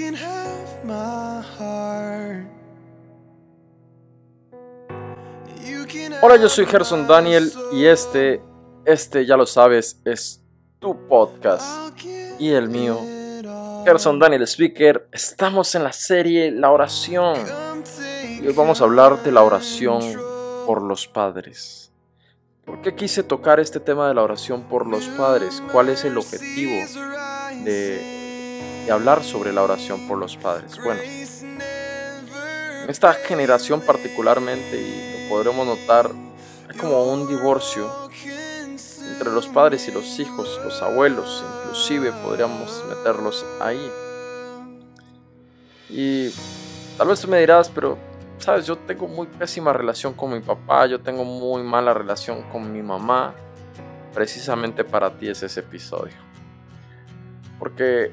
can have my heart. You can Hola, yo soy Gerson Daniel y este, este ya lo sabes, es tu podcast y el mío. Gerson Daniel Speaker, estamos en la serie La oración y hoy vamos a hablar de la oración por los padres. ¿Por qué quise tocar este tema de la oración por los padres? ¿Cuál es el objetivo de, hablar sobre la oración por los padres? Bueno, en esta generación particularmente, y lo podremos notar, hay como un divorcio entre los padres y los hijos, los abuelos, inclusive podríamos meterlos ahí. Y tal vez tú me dirás, pero sabes, yo tengo muy pésima relación con mi papá, yo tengo muy mala relación con mi mamá. Precisamente para ti es ese episodio. Porque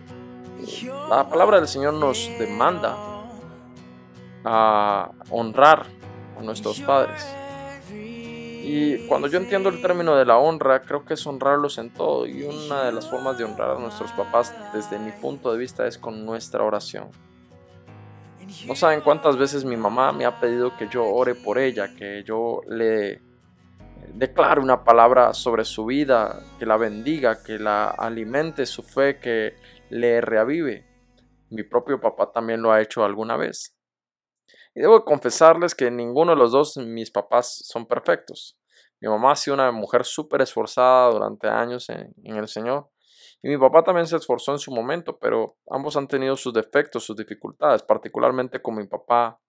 la palabra del Señor nos demanda a honrar a nuestros padres. Y cuando yo entiendo el término de la honra, creo que es honrarlos en todo. Y una de las formas de honrar a nuestros papás, desde mi punto de vista, es con nuestra oración. No saben cuántas veces mi mamá me ha pedido que yo ore por ella, que yo le declare una palabra sobre su vida, que la bendiga, que la alimente su fe, que le reavive. Mi propio papá también lo ha hecho alguna vez. Y debo confesarles que ninguno de los dos, mis papás, son perfectos. Mi mamá ha sido una mujer súper esforzada durante años en, el Señor. Y mi papá también se esforzó en su momento, pero ambos han tenido sus defectos, sus dificultades. Particularmente con mi papá,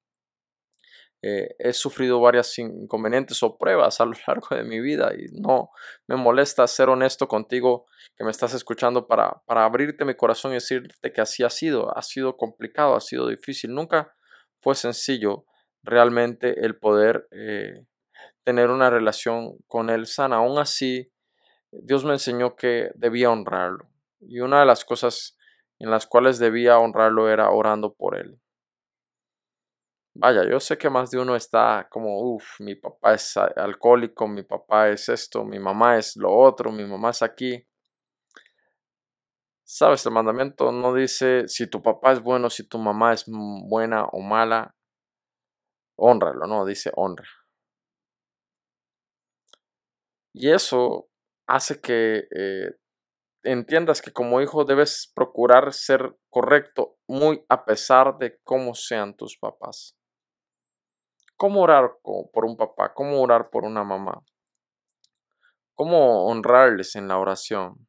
eh, he sufrido varias inconvenientes o pruebas a lo largo de mi vida y no me molesta ser honesto contigo que me estás escuchando para, para abrirte mi corazón y decirte que así ha sido. Ha sido complicado, ha sido difícil. Nunca fue sencillo realmente el poder eh, tener una relación con Él sana. Aún así, Dios me enseñó que debía honrarlo. Y una de las cosas en las cuales debía honrarlo era orando por Él. Vaya, yo sé que más de uno está como, uff, mi papá es alcohólico, mi papá es esto, mi mamá es lo otro, mi mamá es aquí. Sabes, el mandamiento no dice si tu papá es bueno, si tu mamá es buena o mala, honralo, no, dice honra. Y eso hace que eh, entiendas que como hijo debes procurar ser correcto muy a pesar de cómo sean tus papás. ¿Cómo orar por un papá? ¿Cómo orar por una mamá? ¿Cómo honrarles en la oración?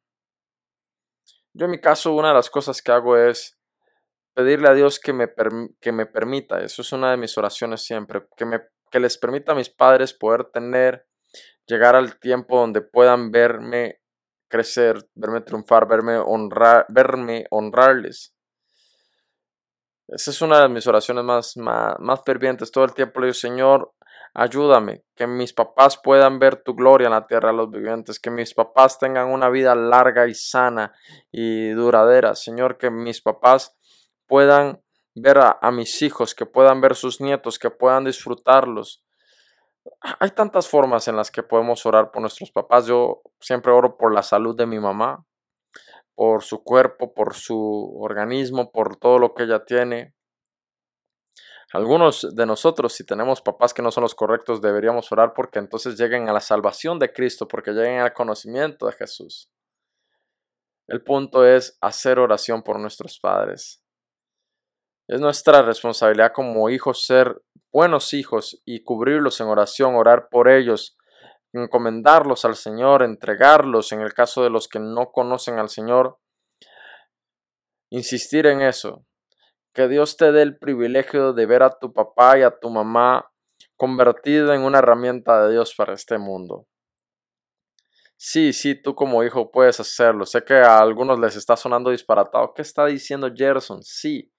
Yo en mi caso una de las cosas que hago es pedirle a Dios que me, que me permita, eso es una de mis oraciones siempre, que, me, que les permita a mis padres poder tener, llegar al tiempo donde puedan verme crecer, verme triunfar, verme, honrar, verme honrarles. Esa es una de mis oraciones más, más, más fervientes. Todo el tiempo le digo, Señor, ayúdame, que mis papás puedan ver tu gloria en la tierra de los vivientes, que mis papás tengan una vida larga y sana y duradera. Señor, que mis papás puedan ver a, a mis hijos, que puedan ver sus nietos, que puedan disfrutarlos. Hay tantas formas en las que podemos orar por nuestros papás. Yo siempre oro por la salud de mi mamá, por su cuerpo, por su organismo, por todo lo que ella tiene. Algunos de nosotros, si tenemos papás que no son los correctos, deberíamos orar porque entonces lleguen a la salvación de Cristo, porque lleguen al conocimiento de Jesús. El punto es hacer oración por nuestros padres. Es nuestra responsabilidad como hijos ser buenos hijos y cubrirlos en oración, orar por ellos, encomendarlos al Señor, entregarlos en el caso de los que no conocen al Señor. Insistir en eso. Que Dios te dé el privilegio de ver a tu papá y a tu mamá convertida en una herramienta de Dios para este mundo. Sí, sí, tú como hijo puedes hacerlo. Sé que a algunos les está sonando disparatado. ¿Qué está diciendo Gerson? Sí,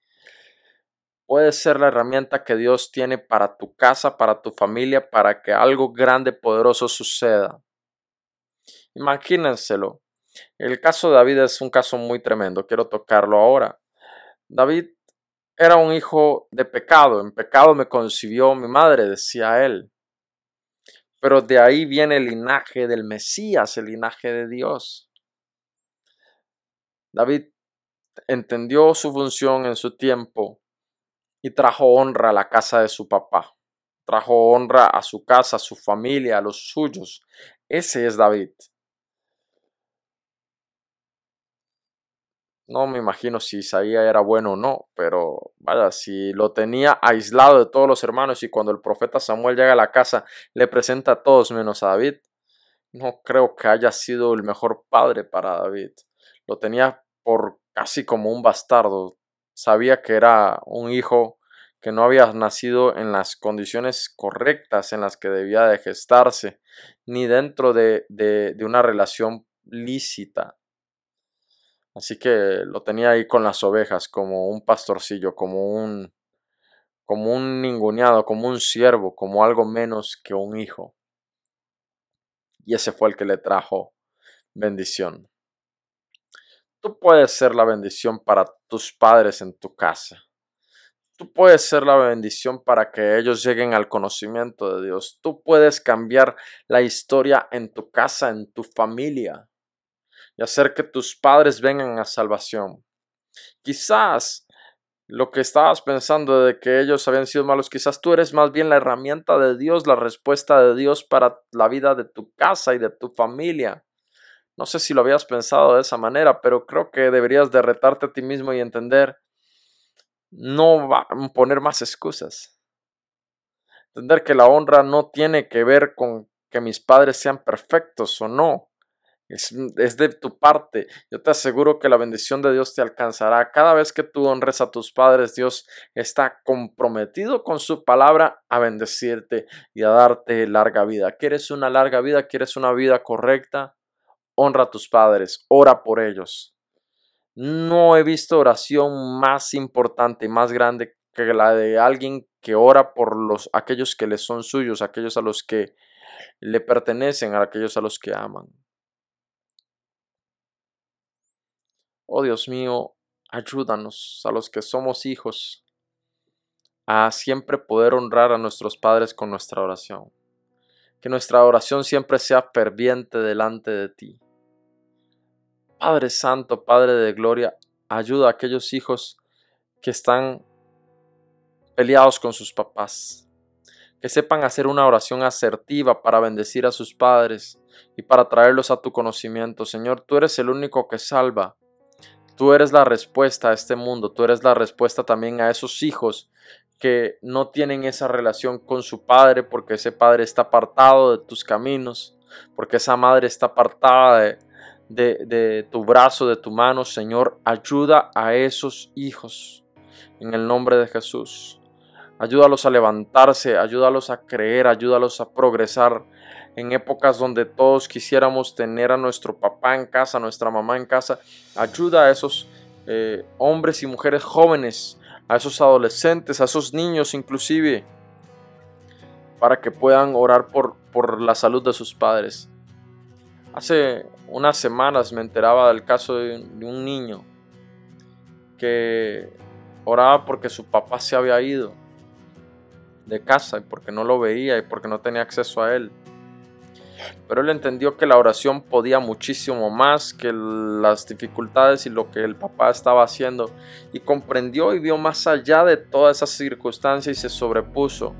puede ser la herramienta que Dios tiene para tu casa, para tu familia, para que algo grande, poderoso suceda. Imagínenselo. El caso de David es un caso muy tremendo. Quiero tocarlo ahora. David era un hijo de pecado. En pecado me concibió mi madre, decía él. Pero de ahí viene el linaje del Mesías, el linaje de Dios. David entendió su función en su tiempo y trajo honra a la casa de su papá. Trajo honra a su casa, a su familia, a los suyos. Ese es David. No me imagino si Isaías era bueno o no, pero vaya, si lo tenía aislado de todos los hermanos y cuando el profeta Samuel llega a la casa le presenta a todos menos a David, no creo que haya sido el mejor padre para David. Lo tenía por casi como un bastardo. Sabía que era un hijo que no había nacido en las condiciones correctas en las que debía de gestarse, ni dentro de, de, una relación lícita. Así que lo tenía ahí con las ovejas, como un pastorcillo, como un, como un ninguneado, como un siervo, como algo menos que un hijo. Y ese fue el que le trajo bendición. Tú puedes ser la bendición para tus padres en tu casa. Tú puedes ser la bendición para que ellos lleguen al conocimiento de Dios. Tú puedes cambiar la historia en tu casa, en tu familia y hacer que tus padres vengan a salvación. Quizás lo que estabas pensando de que ellos habían sido malos, quizás tú eres más bien la herramienta de Dios, la respuesta de Dios para la vida de tu casa y de tu familia. No sé si lo habías pensado de esa manera, pero creo que deberías de retarte a ti mismo y entender, no va a poner más excusas. Entender que la honra no tiene que ver con que mis padres sean perfectos o no. Es, de tu parte. Yo te aseguro que la bendición de Dios te alcanzará. Cada vez que tú honres a tus padres, Dios está comprometido con su palabra a bendecirte y a darte larga vida. ¿Quieres una larga vida? ¿Quieres una vida correcta? Honra a tus padres, ora por ellos. No he visto oración más importante más grande que la de alguien que ora por los aquellos que le son suyos, aquellos a los que le pertenecen, a aquellos a los que aman. Oh Dios mío, ayúdanos a los que somos hijos a siempre poder honrar a nuestros padres con nuestra oración. Que nuestra oración siempre sea ferviente delante de ti. Padre Santo, Padre de Gloria, ayuda a aquellos hijos que están peleados con sus papás. Que sepan hacer una oración asertiva para bendecir a sus padres y para traerlos a tu conocimiento. Señor, tú eres el único que salva. Tú eres la respuesta a este mundo, tú eres la respuesta también a esos hijos que no tienen esa relación con su padre porque ese padre está apartado de tus caminos, porque esa madre está apartada de, de, tu brazo, de tu mano. Señor, ayuda a esos hijos en el nombre de Jesús. Ayúdalos a levantarse, ayúdalos a creer, ayúdalos a progresar en épocas donde todos quisiéramos tener a nuestro papá en casa, a nuestra mamá en casa. Ayuda a esos eh, hombres y mujeres jóvenes, a esos adolescentes, a esos niños inclusive, para que puedan orar por, por la salud de sus padres. Hace unas semanas me enteraba del caso de un niño que oraba porque su papá se había ido de casa y porque no lo veía y porque no tenía acceso a él. Pero él entendió que la oración podía muchísimo más que las dificultades y lo que el papá estaba haciendo. Y comprendió y vio más allá de todas esas circunstancias y se sobrepuso.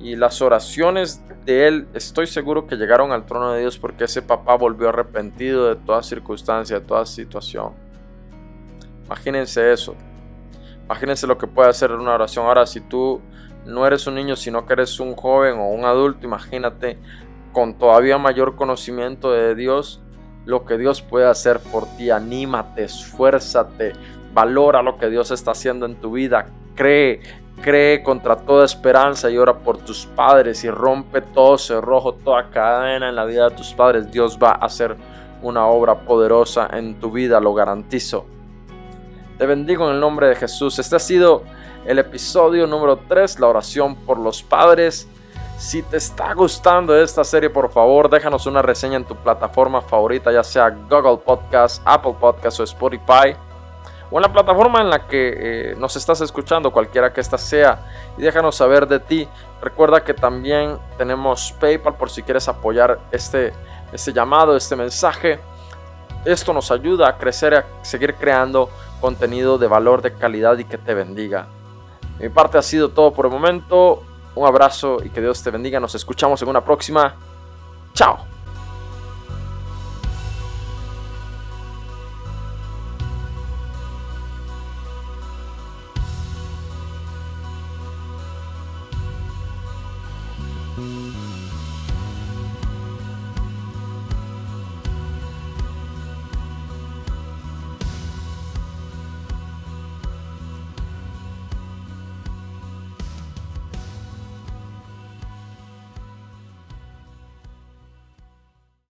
Y las oraciones de él estoy seguro que llegaron al trono de Dios porque ese papá volvió arrepentido de toda circunstancia, de toda situación. Imagínense eso. Imagínense lo que puede hacer una oración. Ahora, si tú no eres un niño, sino que eres un joven o un adulto, imagínate con todavía mayor conocimiento de Dios, lo que Dios puede hacer por ti. Anímate, esfuérzate, valora lo que Dios está haciendo en tu vida. Cree, cree contra toda esperanza y ora por tus padres y rompe todo cerrojo, toda cadena en la vida de tus padres. Dios va a hacer una obra poderosa en tu vida, lo garantizo. Te bendigo en el nombre de Jesús. Este ha sido el episodio número 3, la oración por los padres. Si te está gustando esta serie, por favor, déjanos una reseña en tu plataforma favorita, ya sea Google Podcast, Apple Podcast o Spotify, o la plataforma en la que eh, nos estás escuchando, cualquiera que ésta sea, y déjanos saber de ti. Recuerda que también tenemos PayPal por si quieres apoyar este, este llamado, este mensaje. Esto nos ayuda a crecer, a seguir creando contenido de valor, de calidad y que te bendiga. mi parte ha sido todo por el momento. Un abrazo y que Dios te bendiga. Nos escuchamos en una próxima. Chao.